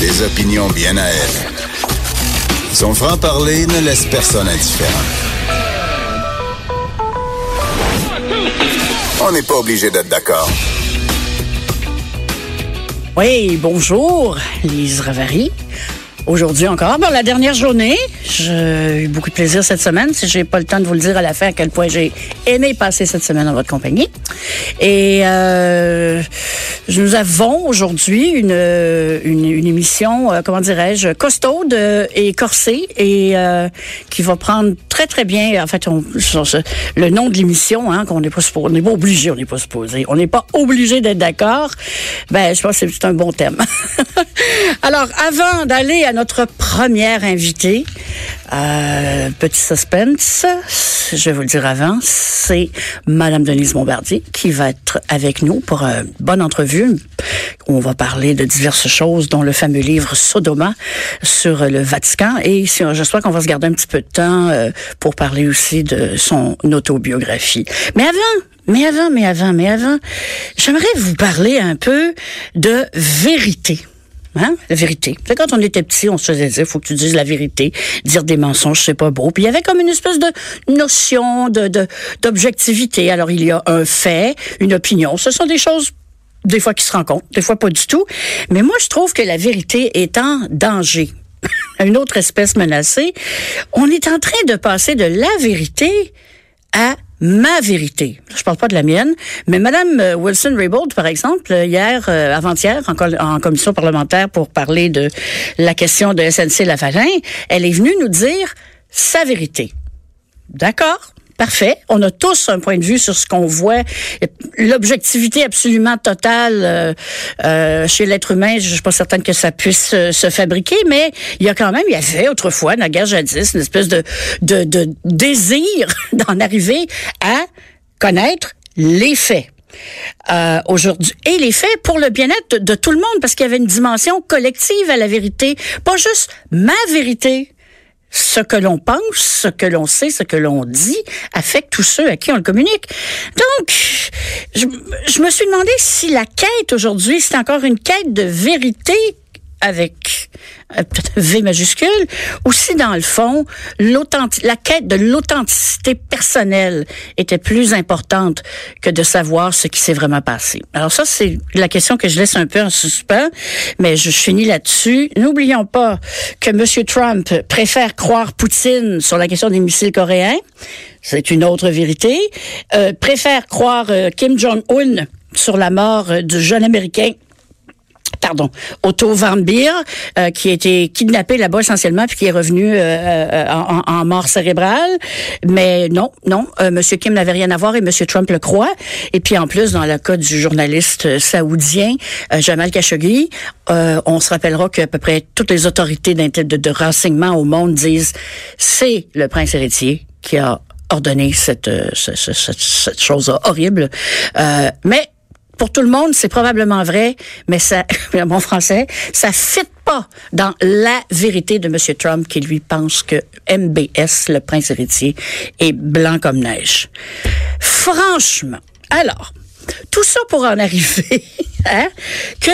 Des opinions bien à elle. Son franc-parler ne laisse personne indifférent. On n'est pas obligé d'être d'accord. Oui, bonjour, Lise Ravary. Aujourd'hui encore, bon, la dernière journée, j'ai eu beaucoup de plaisir cette semaine. Si j'ai pas le temps de vous le dire à la fin à quel point j'ai aimé passer cette semaine en votre compagnie. Et euh, nous avons aujourd'hui une, une, une, émission, euh, comment dirais-je, costaude et corsée et euh, qui va prendre très très bien. En fait, on, le nom de l'émission, hein, qu'on n'est pas on n'est pas obligé, on n'est pas supposé, on n'est pas obligé d'être d'accord. Ben, je pense que c'est un bon thème. Alors, avant d'aller à notre première invitée, euh, petit suspense, je vais vous le dire avant, c'est Madame Denise Bombardier qui va être avec nous pour une bonne entrevue. On va parler de diverses choses, dont le fameux livre Sodoma sur le Vatican. Et j'espère qu'on va se garder un petit peu de temps euh, pour parler aussi de son autobiographie. Mais avant, mais avant, mais avant, mais avant, j'aimerais vous parler un peu de vérité. Hein? La vérité. C'est quand on était petit, on se faisait dire, faut que tu dises la vérité. Dire des mensonges, c'est pas beau. Puis il y avait comme une espèce de notion d'objectivité. Alors il y a un fait, une opinion. Ce sont des choses des fois qui se rencontrent, des fois pas du tout. Mais moi, je trouve que la vérité est en danger. une autre espèce menacée. On est en train de passer de la vérité à ma vérité. Je parle pas de la mienne, mais Madame euh, Wilson Raybould, par exemple, euh, hier, euh, avant-hier, en, commission parlementaire pour parler de la question de SNC Lavalin, elle est venue nous dire sa vérité. D'accord? Parfait. On a tous un point de vue sur ce qu'on voit. L'objectivité absolument totale euh, euh, chez l'être humain, je suis pas certaine que ça puisse euh, se fabriquer, mais il y a quand même, il y avait autrefois, naguère jadis, une espèce de, de, de désir d'en arriver à connaître les faits. Euh, aujourd'hui. Et les faits pour le bien-être de, de, tout le monde, parce qu'il y avait une dimension collective à la vérité, pas juste ma vérité ce que l'on pense, ce que l'on sait, ce que l'on dit affecte tous ceux à qui on le communique. Donc, je, je me suis demandé si la quête aujourd'hui, c'est encore une quête de vérité avec euh, V majuscule, aussi dans le fond, la quête de l'authenticité personnelle était plus importante que de savoir ce qui s'est vraiment passé. Alors ça, c'est la question que je laisse un peu en suspens, mais je finis là-dessus. N'oublions pas que M. Trump préfère croire Poutine sur la question des missiles coréens. C'est une autre vérité. Euh, préfère croire euh, Kim Jong-un sur la mort du jeune Américain pardon, Otto Van Beer, euh, qui a été kidnappé là-bas essentiellement, puis qui est revenu euh, euh, en, mort cérébrale. Mais non, non, Monsieur Kim n'avait rien à voir et Monsieur Trump le croit. Et puis en plus, dans le cas du journaliste saoudien Jamal Khashoggi, on se rappellera qu'à peu près toutes les autorités de, de renseignement au monde disent c'est le prince héritier qui a ordonné cette, cette, cette, cette chose horrible. mais pour tout le monde, c'est probablement vrai, mais ça, mon français, ça fit pas dans la vérité de M. Trump qui lui pense que MBS, le prince héritier, est blanc comme neige. Franchement, alors, tout ça pour en arriver, hein, que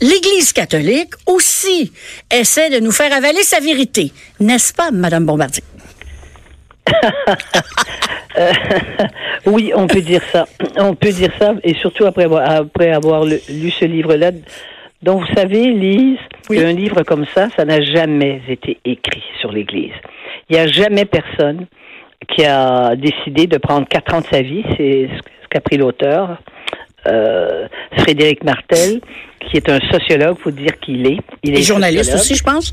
l'Église catholique aussi essaie de nous faire avaler sa vérité, n'est-ce pas, Madame Bombardier? Euh, oui, on peut dire ça. On peut dire ça, et surtout après avoir, après avoir lu ce livre-là. Donc, vous savez, Lise, un livre comme ça, ça n'a jamais été écrit sur l'Église. Il n'y a jamais personne qui a décidé de prendre quatre ans de sa vie. C'est ce qu'a pris l'auteur, euh, Frédéric Martel, qui est un sociologue, faut dire qu'il est. Il est journaliste aussi, je pense.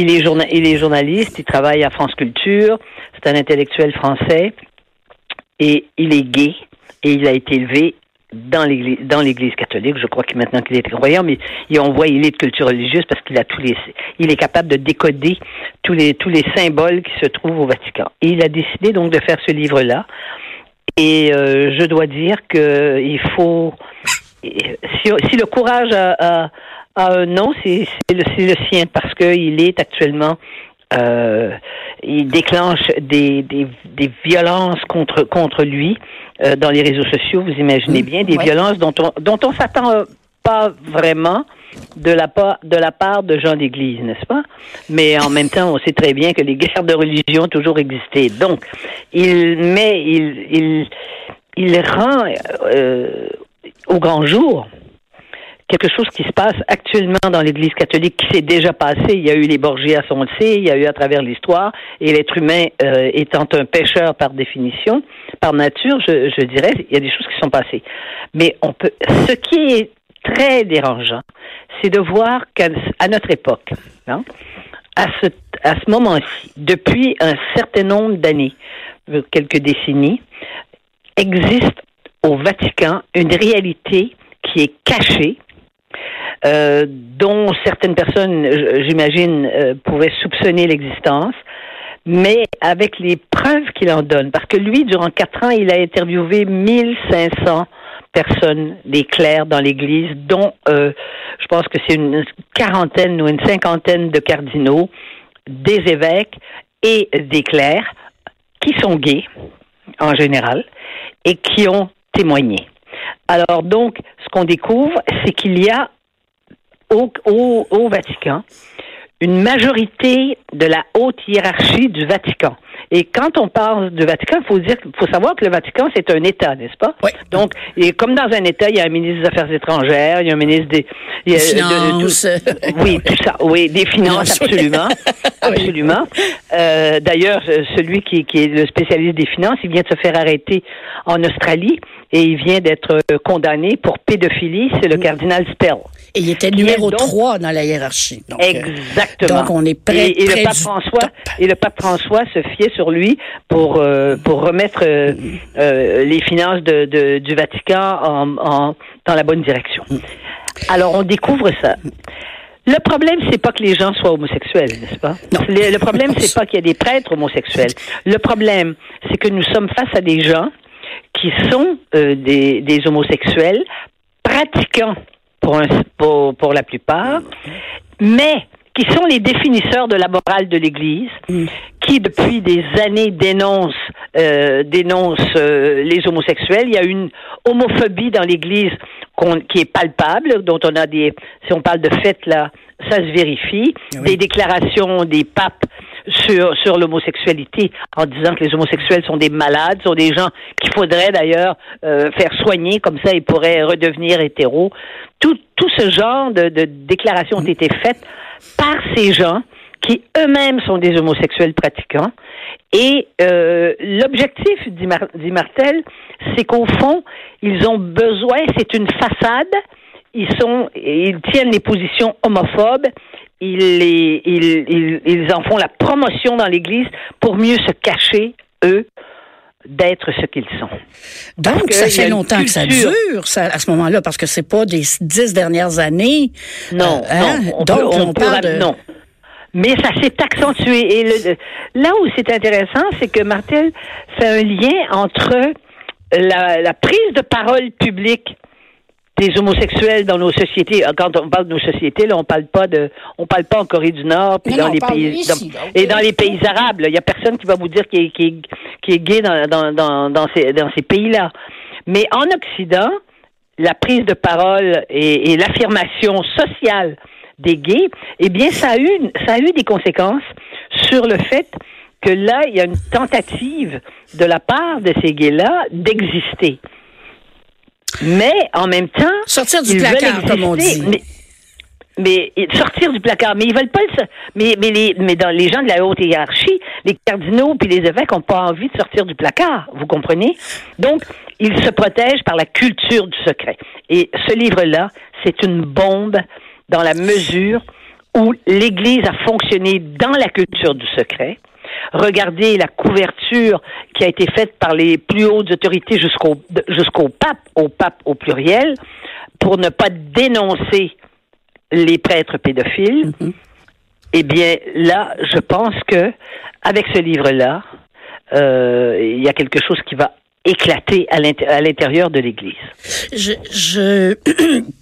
Il est, journaliste, il travaille à France Culture, c'est un intellectuel français et il est gay et il a été élevé dans l'église catholique. Je crois que maintenant qu'il est croyant mais on voit il est de culture religieuse parce qu'il a tous les il est capable de décoder tous les tous les symboles qui se trouvent au Vatican. Et il a décidé donc de faire ce livre là et euh, je dois dire que il faut si, le courage a, a un nom c'est le, le sien parce qu'il est actuellement Euh, il déclenche des, des, des, violences contre contre lui euh, dans les réseaux sociaux. Vous imaginez bien des violences dont on dont on s'attend pas vraiment de la, part, de la part de gens d'Église, n'est-ce pas? Mais en même temps, on sait très bien que les guerres de religion ont toujours existé. Donc, il met, il, il, il rend euh, au grand jour quelque chose qui se passe actuellement dans l'Église catholique, qui s'est déjà passé. Il y a eu les Borgias, on le sait, il y a eu à travers l'histoire, et l'être humain euh, étant un pécheur par définition, par nature, je, je dirais, il y a des choses qui sont passées. Mais on peut, ce qui est très dérangeant, c'est de voir qu'à notre époque, hein, à ce, à ce moment-ci, depuis un certain nombre d'années, euh, quelques décennies, existe au Vatican une réalité qui est cachée, euh, dont certaines personnes, j'imagine, euh, pouvaient soupçonner l'existence, mais avec les preuves qu'il en donne. Parce que lui, durant quatre ans, il a interviewé 1500 personnes, des clercs dans l'Église, dont euh, je pense que c'est une quarantaine ou une cinquantaine de cardinaux, des évêques et des clercs qui sont gays en général et qui ont témoigné. Alors donc, ce qu'on découvre, c'est qu'il y a au, au, au Vatican une majorité de la haute hiérarchie du Vatican. Et quand on parle du Vatican, faut dire, faut savoir que le Vatican c'est un État, n'est-ce pas? Oui. Donc, et comme dans un État, il y a un ministre des Affaires étrangères, il y a un ministre des, il y a, finances. De, de, oui, tout ça, oui, des finances, absolument, absolument. Euh, D'ailleurs, celui qui, qui est le spécialiste des finances, il vient de se faire arrêter en Australie et il vient d'être condamné pour pédophilie. C'est le cardinal Stell. Et il était numéro donc, 3 dans la hiérarchie. Donc, exactement. Donc on est prêt. Et, et le pape François top. et le pape François se fiait sur lui pour euh, pour remettre euh, euh, les finances de, de, du Vatican en, en, dans la bonne direction. Alors on découvre ça. Le problème, c'est pas que les gens soient homosexuels, n'est-ce pas? Non. Le, le problème, c'est pas qu'il y a des prêtres homosexuels. Le problème, c'est que nous sommes face à des gens qui sont euh, des, des homosexuels pratiquants pour, un, pour, pour la plupart, mais qui sont les définisseurs de la morale de l'Église, mm. qui depuis des années dénoncent, euh, dénoncent euh, les homosexuels. Il y a une homophobie dans l'Église qui est palpable, dont on a des, si on parle de fait là, ça se vérifie, oui. des déclarations des papes sur sur l'homosexualité en disant que les homosexuels sont des malades, sont des gens qu'il faudrait d'ailleurs euh, faire soigner comme ça ils pourraient redevenir hétéros. Tout tout ce genre de, déclarations ont été faites par ces gens qui eux-mêmes sont des homosexuels pratiquants. Et euh, l'objectif, dit, dit Martel, c'est qu'au fond, ils ont besoin, c'est une façade, ils sont, ils tiennent les positions homophobes, ils, les, ils, ils, ils en font la promotion dans l'Église pour mieux se cacher, eux, d'être ce qu'ils sont. Donc, ça fait longtemps que ça dure, ça, à ce moment-là, parce que c'est pas des dix dernières années. Non, euh, hein? non. On Donc, peut, on, on parle de... Non. Mais ça s'est accentué. Et le, là où c'est intéressant, c'est que Martel fait un lien entre la, la prise de parole publique des homosexuels dans nos sociétés. Quand on parle de nos sociétés, là, on parle pas de, on parle pas en Corée du Nord, puis dans les pays, ici, dans, et dans les pays arabes. Il y a personne qui va vous dire qu'il est, qui est, qui est gay dans, dans, dans, dans ces, dans ces pays-là. Mais en Occident, la prise de parole et, et l'affirmation sociale des gays, eh bien, ça a eu, ça a eu des conséquences sur le fait que là, il y a une tentative de la part de ces gays-là d'exister. Mais en même temps, sortir du placard, comme on dit. Mais, mais, sortir du placard, mais ils veulent pas le mais mais les mais dans les gens de la haute hiérarchie, les cardinaux puis les évêques ont pas envie de sortir du placard, vous comprenez? Donc, ils se protègent par la culture du secret. Et ce livre-là, c'est une bombe dans la mesure où l'Église a fonctionné dans la culture du secret. Regardez la couverture qui a été faite par les plus hautes autorités jusqu'au jusqu'au pape, au pape au pluriel, pour ne pas dénoncer les prêtres pédophiles. Mm -hmm. Eh bien, là, je pense que avec ce livre-là, euh, il y a quelque chose qui va éclater à l'intérieur de l'Église. Je, je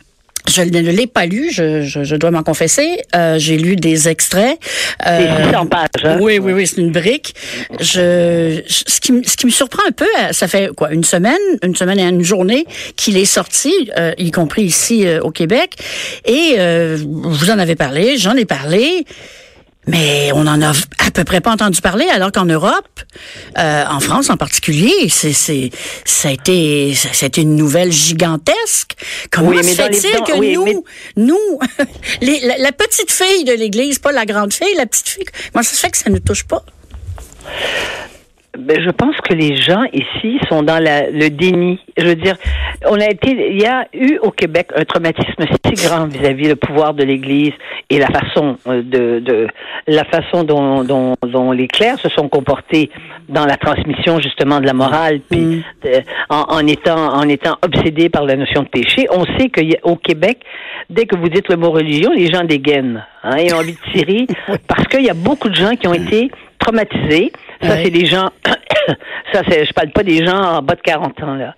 Je ne l'ai pas lu, je, je, je dois m'en confesser. Euh, j'ai lu des extraits. Euh, 600 pages. Hein? Oui, oui, oui, c'est une brique. Je, ce, qui, ce qui me surprend un peu, euh, ça fait quoi, une semaine, une semaine et une journée qu'il est sorti, euh, y compris ici euh, au Québec. Et euh, vous en avez parlé, j'en ai parlé. Mais on en a à peu près pas entendu parler, alors qu'en Europe, euh, en France en particulier, c'est, c'est, ça a été, ça a été une nouvelle gigantesque. Comment Oui, se fait-il que oui, nous, mais- nous, les- la, la petite fille de l'Église, pas la grande fille, la petite fille, comment ça se fait que ça ne touche pas? Ben, je pense que les gens ici sont dans la- le déni. Je veux dire, on a été, il y a eu au Québec un traumatisme si grand vis-à-vis le pouvoir de l'Église et la façon euh, de, de la façon dont, dont, dont les clercs se sont comportés dans la transmission justement de la morale, puis en, en étant en étant obsédés par la notion de péché. On sait qu'au Québec, dès que vous dites le mot religion, les gens dégainent. Hein, ils ont envie de tirer parce qu'il y a beaucoup de gens qui ont été traumatisés. Ça, Ouais. c'est des gens. ça, c'est. Je parle pas des gens en bas de 40 ans là.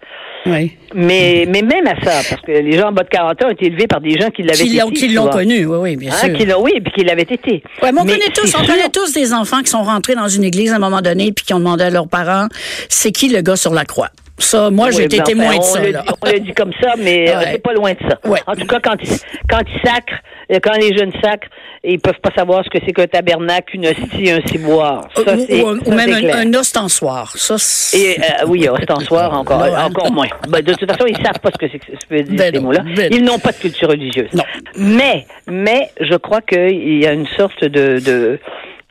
Oui. Mais, mais même à ça, parce que les gens en bas de 40 ans ont été élevés par des gens qui l'avaient Qui été. l'ont, qui connu, oui, oui, bien Hein, sûr. qui l'ont- oui, puis qui l'avaient été. Ouais, mais on Mais connaît tous, on sûr- connaît tous des enfants qui sont rentrés dans une église à un moment donné puis qui ont demandé à leurs parents, c'est qui le gars sur la croix? Ça, moi, j'ai été ben, témoin de ça, le là. On le dit comme ça, mais euh, Ouais. c'est pas loin de ça. Ouais. En tout cas, quand ils, quand ils sacrent, euh, quand les jeunes sacrent, ils peuvent pas savoir ce que c'est qu'un tabernacle, une hostie, un ciboire. Ça, ou, c'est, ou- même un, ostensoir. Ça, Et euh, oui, ostensoir encore, Ouais. encore moins. Ben, de toute façon, ils savent pas ce que c'est que ce dire Ben ces mots-là. ben Ils n'ont pas de culture religieuse. Non. Mais, mais, je crois qu'il y a une sorte de, de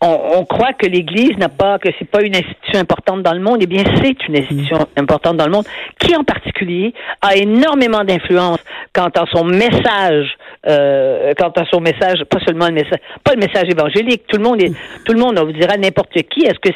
on, on croit que l'Église n'a pas, que c'est pas une institution importante dans le monde. Eh bien, c'est une institution importante dans le monde, qui en particulier a énormément d'influence quant à son message, euh, quant à son message, pas seulement le message, pas le message évangélique. Tout le monde est, tout le monde, on vous dira n'importe qui. Est-ce que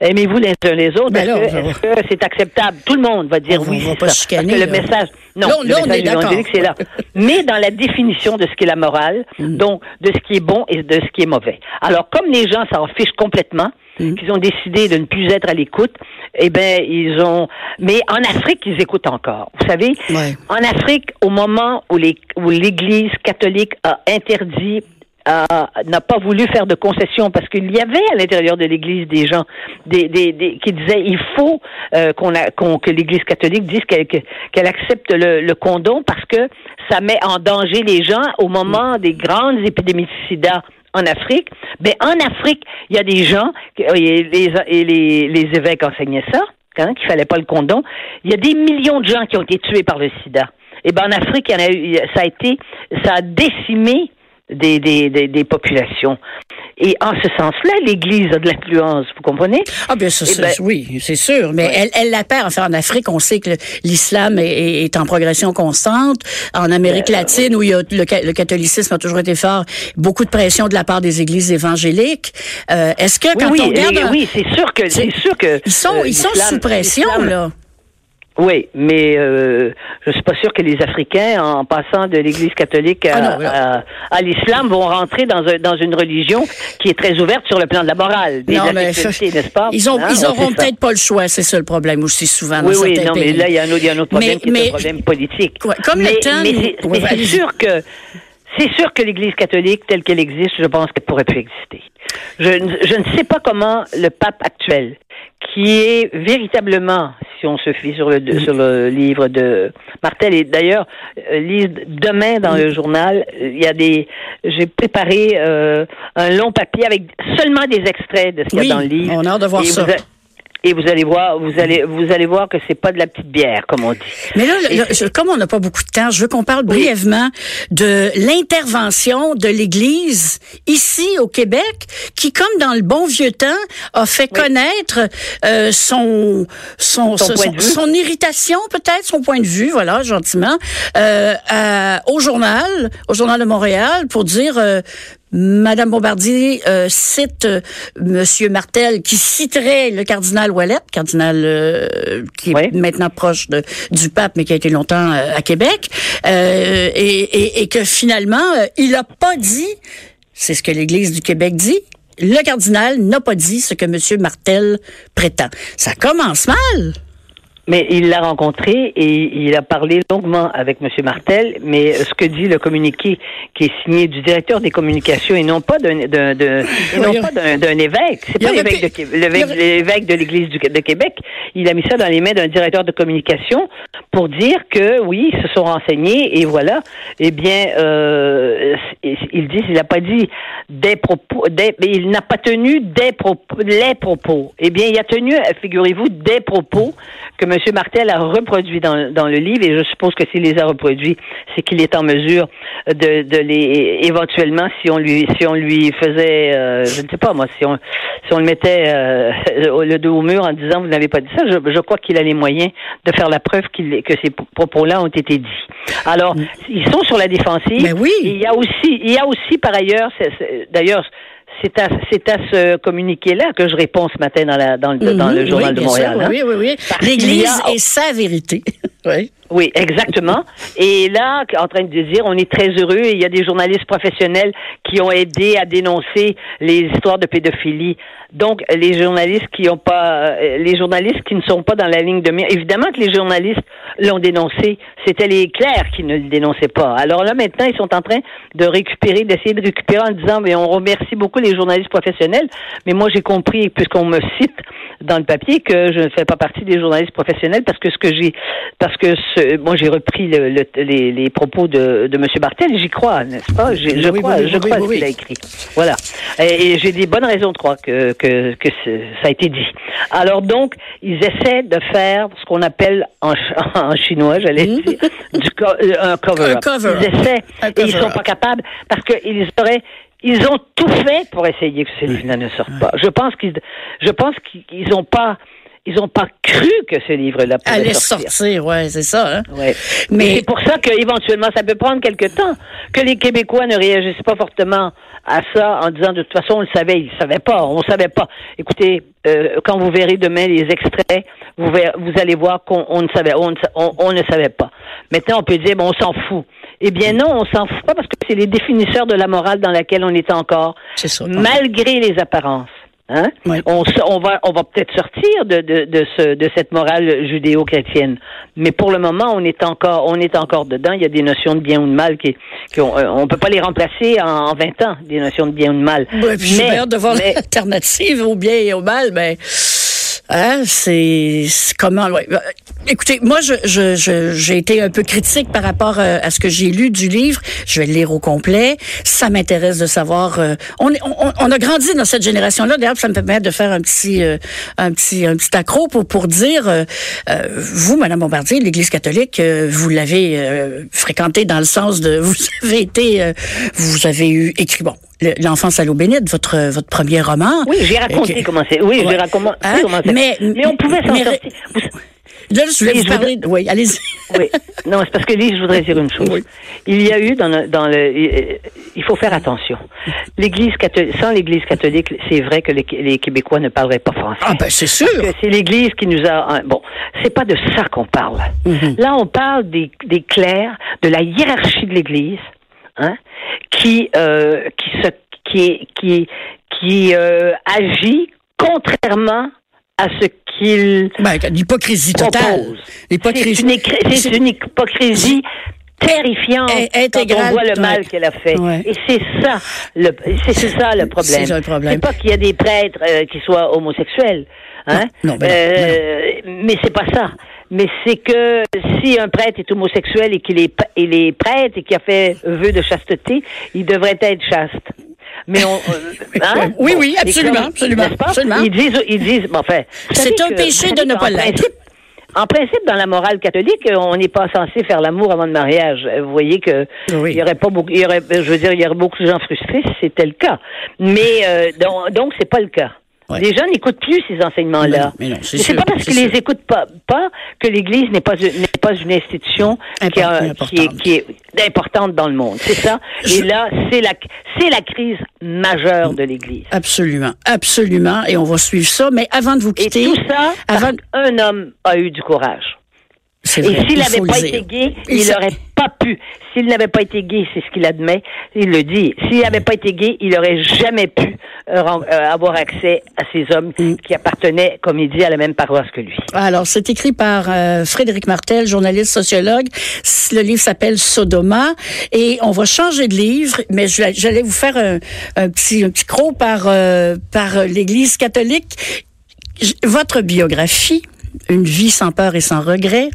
aimez-vous les uns les autres? Est-ce que- va. c'est acceptable? Tout le monde va dire On oui. va pas ça. chicaner, Parce que le là. message, non, Là, le là, on message est d'accord. évangélique, c'est là. Mais dans la définition de ce qu'est la morale, Mm. donc de ce qui est bon et de ce qui est mauvais. Alors, comme les gens s'en fichent complètement, Mm. qu'ils ont décidé de ne plus être à l'écoute, eh ben ils ont. Mais en Afrique, ils écoutent encore. Vous savez, Ouais. en Afrique, au moment où les où l'Église catholique a interdit n'a pas voulu faire de concessions parce qu'il y avait à l'intérieur de l'Église des gens des, des, des- qui disaient il faut euh, qu'on a que l'Église catholique dise qu'elle que- qu'elle accepte le, le condom parce que ça met en danger les gens au moment des grandes épidémies de sida en Afrique. Ben en Afrique, il y a des gens et les, les, les évêques enseignaient ça, hein, qu'il fallait pas le condom. Il y a des millions de gens qui ont été tués par le sida. Et ben en Afrique, il y en a eu, ça a été, ça a décimé des, des, des, des populations. Et en ce sens-là, l'Église a de l'influence, vous comprenez? Ah bien ça, Eh ben- oui, c'est sûr. Mais Ouais. elle, elle la perd. Enfin, en Afrique, on sait que l'islam est, en progression constante. En Amérique Ben, latine, où il y a le, ca- le catholicisme a toujours été fort, beaucoup de pression de la part des églises évangéliques. Euh, Est-ce que quand oui, on regarde, oui, c'est sûr que, c'est sûr que ils sont, euh, ils sont l'islam- sous pression là. Oui, mais euh, je suis pas sûr que les Africains, en passant de l'Église catholique à, Ah non, non. à- à l'islam, vont rentrer dans, un, dans une religion qui est très ouverte sur le plan de la morale, des Non, mais n'est-ce pas? ils ont, Hein, ils on auront peut-être pas le choix. C'est ça le problème aussi souvent dans Oui, oui, certains non, mais là, il y a un autre, il y a un autre problème Mais- qui est un problème politique. Ouais, comme le mais, temps- mais c'est Ouais, sûr que c'est sûr que l'Église catholique, telle qu'elle existe, je pense qu'elle pourrait plus exister. Je, ne- je ne sais pas comment le pape actuel, qui est véritablement, si on se fie sur le, sur le livre de Martel, et d'ailleurs, euh, lise demain dans le journal, il y a des, j'ai préparé euh, un long papier avec seulement des extraits de ce qu'il y a dans le livre. on a hâte de voir Et ça. vous et vous allez voir, vous allez, vous allez voir que c'est pas de la petite bière, comme on dit. Mais là, comme on n'a pas beaucoup de temps, je veux qu'on parle brièvement de l'intervention de l'Église ici au Québec, qui, comme dans le bon vieux temps, a fait connaître euh, son son Son irritation, peut-être son point de vue, voilà, gentiment, euh, à- au journal, au journal de Montréal, pour dire. euh, Madame Bombardier euh, cite euh, Monsieur Martel qui citerait le cardinal Ouellet, cardinal euh, qui est Oui. maintenant proche de, du pape, mais qui a été longtemps euh, à Québec, euh, et, et, et que finalement, il n'a pas dit, c'est ce que l'Église du Québec dit, le cardinal n'a pas dit ce que Monsieur Martel prétend. Ça commence mal. Mais il l'a rencontré et il a parlé longuement avec M. Martel, mais ce que dit le communiqué qui est signé du directeur des communications et non pas d'un évêque, c'est pas l'évêque de, l'évêque de l'Église de Québec, il a mis ça dans les mains d'un directeur de communication pour dire que oui, ils se sont renseignés et voilà, eh bien, euh, il dit, il n'a pas dit des propos, des, il n'a pas tenu des propos, les propos. Eh bien, il a tenu, figurez-vous, des propos que M. Martel a reproduit dans, dans le livre, et je suppose que s'il les a reproduits, c'est qu'il est en mesure de, de les éventuellement, si on lui si on lui faisait, euh, je ne sais pas moi, si on si on le mettait euh, le dos au mur en disant vous n'avez pas dit ça, je, je crois qu'il a les moyens de faire la preuve qu'il que ces propos-là ont été dits. Alors, ils sont sur la défensive. Mais oui. Il y a aussi il y a aussi par ailleurs, d'ailleurs c'est à, c'est à ce communiqué-là que je réponds ce matin dans, la, dans, le, dans le mhm. Journal de Montréal. Hein. Oui, oui, oui. L'Église est sa vérité. oui. Oui, exactement. Et là, en train de dire, on est très heureux. Il y a des journalistes professionnels qui ont aidé à dénoncer les histoires de pédophilie. Donc, les journalistes qui ont pas, euh, les journalistes qui ne sont pas dans la ligne de mire. Évidemment que les journalistes l'ont dénoncé. C'était les clercs qui ne le dénonçaient pas. Alors là, maintenant, ils sont en train de récupérer, d'essayer de récupérer en disant, mais on remercie beaucoup les journalistes professionnels. Mais moi, j'ai compris, puisqu'on me cite dans le papier, que je ne fais pas partie des journalistes professionnels parce que ce que j'ai, parce que ce, moi, j'ai repris le, les, les, propos de, de M. Bartel, j'y crois, n'est-ce pas? Je, je crois, je crois ce qu'il a écrit. Voilà. Et, j'ai des bonnes raisons de croire que, que, que ça a été dit. Alors donc, ils essaient de faire ce qu'on appelle en, en chinois, j'allais hmm? dire, du euh, un cover-up. Cover ils essaient et ils sont pas capables parce qu'ils auraient ils ont tout fait pour essayer que ces livres ne sortent pas. Je pense qu'ils, je pense qu'ils n'ont pas, ils ont pas cru que ce livre-là pourrait Allait sortir. sortir, ouais, c'est ça. Hein? Ouais. Mais c'est pour ça qu'éventuellement, ça peut prendre quelque temps que les Québécois ne réagissent pas fortement à ça en disant de toute façon on le savait, ils ne savaient pas, on ne savait pas. Écoutez, euh, quand vous verrez demain les extraits, vous, vous allez voir qu'on ne savait, on, on, ne savait pas. Maintenant, on peut dire bon, on s'en fout. Eh bien non, on s'en fout pas parce que c'est les définisseurs de la morale dans laquelle on est encore, ça, malgré les apparences. Hein? On, on, va, on va peut-être sortir de, de, de, ce, de cette morale judéo-chrétienne, mais pour le moment, on est encore, on est encore dedans. Il y a des notions de bien ou de mal qui, qui on, euh, on peut pas les remplacer en, 20 ans, des notions de bien ou de mal. Ouais, puis mais, de voir l'alternative au bien et au mal, mais Hein, c'est comment. Euh, écoutez, moi j'ai été un peu critique par rapport euh, à ce que j'ai lu du livre. Je vais le lire au complet. Ça m'intéresse de savoir. Euh, on, on, a grandi dans cette génération-là. D'ailleurs, ça me permet de faire un petit un petit un petit accro pour pour dire vous, Madame Bombardier, l'Église catholique, vous l'avez fréquenté dans le sens de vous avez été vous avez eu écrit bon L'enfance à l'eau bénite, votre, votre premier roman. Oui, j'ai raconté comment c'est. Oui, j'ai raconté hein? comment mais, mais on pouvait s'en sortir. Là, je voulais vous parler. Oui, allez-y. oui. Non, c'est parce que Lise, je voudrais dire une chose. Il y a eu dans le, dans le, il faut faire attention. L'Église catholique, sans l'Église catholique, c'est vrai que les, les, Québécois ne parleraient pas français. Ah ben c'est sûr. c'est l'Église qui nous a. Bon, c'est pas de ça qu'on parle. Mm-hmm. Là, on parle des, des clercs, de la hiérarchie de l'Église, hein, qui euh, qui se qui qui qui euh, agit contrairement à ce qu'il ben, l'hypocrisie totale. L'hypocrisie. C'est une, hypocrisie terrifiante quand on voit le mal qu'elle a fait. Et c'est ça le c'est ça le problème. C'est pas qu'il y a des prêtres euh, qui soient homosexuels, hein. Non, ben euh, mais c'est pas ça mais c'est que si un prêtre est homosexuel et qu'il est, il est prêtre et qu'il a fait vœu de chasteté, il devrait être chaste. Mais on, euh, hein? oui, oui, absolument, absolument, absolument. Ils disent, ils disent, bon, enfin, c'est un péché de ne pas l'être. En principe, dans la morale catholique, on n'est pas censé faire l'amour avant le mariage. Vous voyez que il y aurait pas beaucoup, il y aurait, je veux dire, il y aurait beaucoup de gens frustrés si c'était le cas. Mais euh, donc, donc c'est pas le cas. Les gens n'écoutent plus ces enseignements-là. Mais non, c'est pas parce qu'ils les écoutent pas, pas que l'Église n'est pas n'est pas une institution qui, est, qui, est, importante dans le monde. C'est ça. Et là, c'est la c'est la crise majeure de l'Église. Absolument, absolument. Et on va suivre ça. Mais avant de vous quitter, Et tout ça, avant... un homme a eu du courage. Et s'il n'avait pas été gay, il n'aurait pas pu. S'il n'avait pas été gay, c'est ce qu'il admet, il le dit. S'il n'avait pas été gay, il n'aurait jamais pu euh, euh, avoir accès à ces hommes mm. qui appartenaient, comme il dit, à la même paroisse que lui. Alors, c'est écrit par euh, Frédéric Martel, journaliste sociologue. Le livre s'appelle Sodoma et on va changer de livre, mais j'allais vous faire un, petit un petit croc par par l'Église catholique. Votre biographie une vie sans peur et sans regret.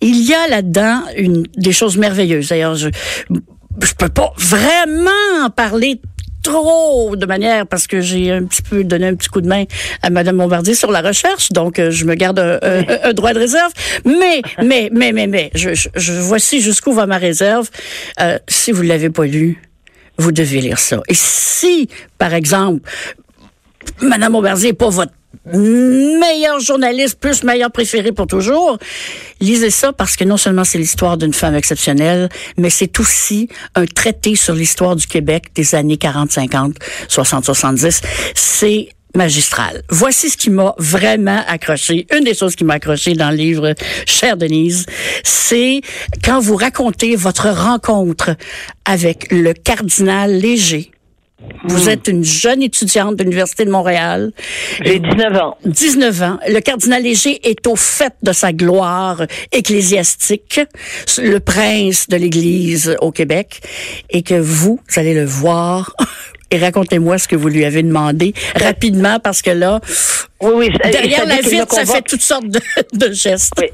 Il y a là-dedans une des choses merveilleuses. D'ailleurs, je je peux pas vraiment en parler trop de manière parce que j'ai un petit peu donné un petit coup de main à Madame Bombardier sur la recherche, donc euh, je me garde un, droit de réserve. Mais, mais, mais, mais, mais, je, je, voici jusqu'où va ma réserve. Euh, si vous l'avez pas lu, vous devez lire ça. Et si, par exemple, Madame Bombardier n'est pas votre meilleur journaliste, plus meilleur préféré pour toujours. Lisez ça parce que non seulement c'est l'histoire d'une femme exceptionnelle, mais c'est aussi un traité sur l'histoire du Québec des années 40, 50, 60, 70. C'est magistral. Voici ce qui m'a vraiment accroché. Une des choses qui m'a accroché dans le livre Chère Denise, c'est quand vous racontez votre rencontre avec le cardinal Léger vous hmm. êtes une jeune étudiante de l'Université de Montréal. J'ai 19 ans. 19 ans. Le cardinal Léger est au fait de sa gloire ecclésiastique, le prince de l'Église au Québec, et que vous, vous allez le voir. Et racontez-moi ce que vous lui avez demandé rapidement, parce que là, oui, oui, derrière la vitre, ça fait toutes sortes de, de gestes. Oui.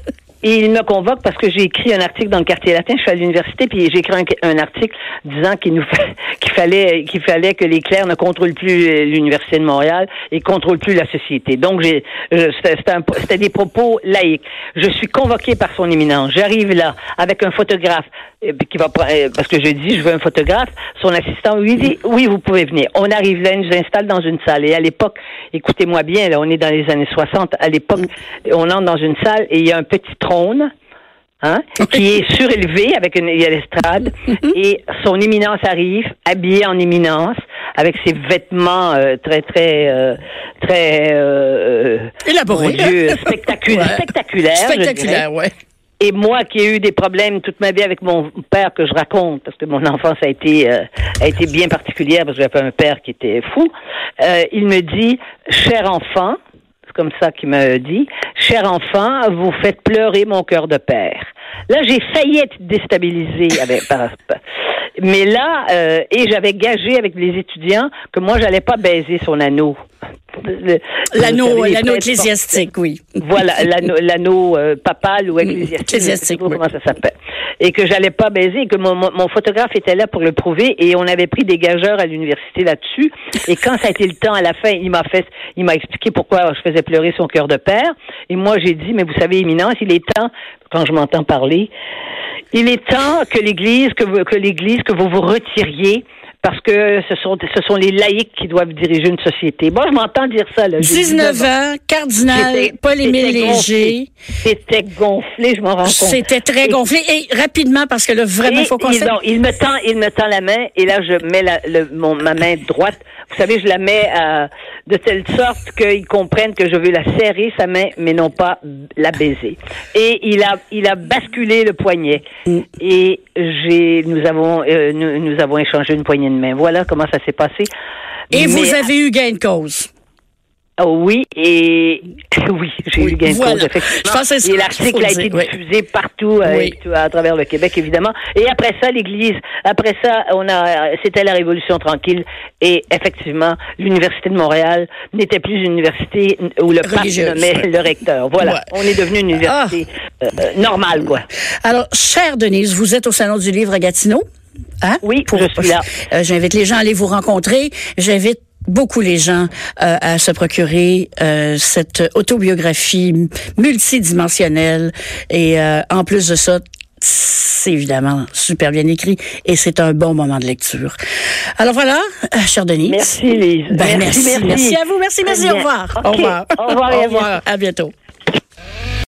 Il me convoque parce que j'ai écrit un article dans le quartier latin. Je suis à l'université, puis j'ai écrit un, article disant qu'il nous qu'il fallait qu'il fallait que les clercs ne contrôlent plus euh, l'université de Montréal et contrôlent plus la société. Donc j'ai c'était des propos laïques. Je suis convoqué par son éminence. J'arrive là avec un photographe qui va euh, parce que je dis je veux un photographe. Son assistant lui dit oui vous pouvez venir. On arrive là, il nous installe dans une salle. Et à l'époque, écoutez-moi bien, là on est dans les années 60. À l'époque, on entre dans une salle et il y a un petit tronc Hein, qui est surélevé avec une l'estrade mm-hmm. et son éminence arrive habillé en éminence avec ses vêtements euh, très très euh, très euh, élaborés spectaculaires spectaculaires spectaculaire ouais et moi qui ai eu des problèmes toute ma vie avec mon père que je raconte parce que mon enfance a été a été bien particulière parce que j'avais un père qui était fou il me dit cher enfant comme ça qu'il m'a dit, cher enfant, vous faites pleurer mon cœur de père. Là, j'ai failli être déstabilisée avec, par, mais là, euh, et j'avais gagé avec les étudiants que moi, j'allais pas baiser son anneau. L'anneau, l'anneau ecclésiastique, oui. Voilà, l'anneau euh, papal ou ecclésiastique. ecclésiastique oui. comment ça s'appelle. Et que j'allais pas baiser, et que mon, mon, photographe était là pour le prouver, et on avait pris des gageurs à l'université là-dessus. Et quand ça a été le temps, à la fin, il m'a fait, il m'a expliqué pourquoi je faisais pleurer son cœur de père. Et moi, j'ai dit, mais vous savez, éminence, il est temps, quand je m'entends parler, il est temps que l'Église, que, que l'Église, que vous vous retiriez parce que ce sont, ce sont les laïcs qui doivent diriger une société. Moi, je m'entends dire ça. Là. 19 ans, cardinal Paul-Émile Léger. C'était gonflé, je m'en rends compte. C'était très gonflé. Et rapidement, parce que là, vraiment, il faut qu'on il, il, me tend, il me tend la main, et là, je mets la, le, mon, ma main droite. Vous savez, je la mets euh, de telle sorte qu'ils comprennent que je veux la serrer, sa main, mais non pas la baiser. Et il a, il a basculé le poignet. Mm. Et j'ai, nous avons, euh, nous, nous avons échangé une poignée de mais voilà comment ça s'est passé. Et vous avez eu gain de cause. Oh oui, et oui, j'ai eu gain de cause, effectivement. et l'article a été diffusé partout euh, à travers le Québec, évidemment. Et après ça, l'Église, après ça, on a, c'était la Révolution tranquille. Et effectivement, l'Université de Montréal n'était plus une université où le pape nommait le recteur. Voilà, on est devenu une université ah. euh, normale, quoi. Alors, chère Denise, vous êtes au Salon du Livre à Gatineau. Hein? Oui, pour, je suis là. Euh, j'invite les gens à aller vous rencontrer. J'invite beaucoup les gens euh, à se procurer euh, cette autobiographie multidimensionnelle et en plus de ça c'est évidemment super bien écrit et c'est un bon moment de lecture. Alors voilà, chère Denise. Merci Lise. Ben, merci, merci, merci, à vous. Merci, merci. Au revoir. Au revoir. Au revoir. Au revoir. À bientôt.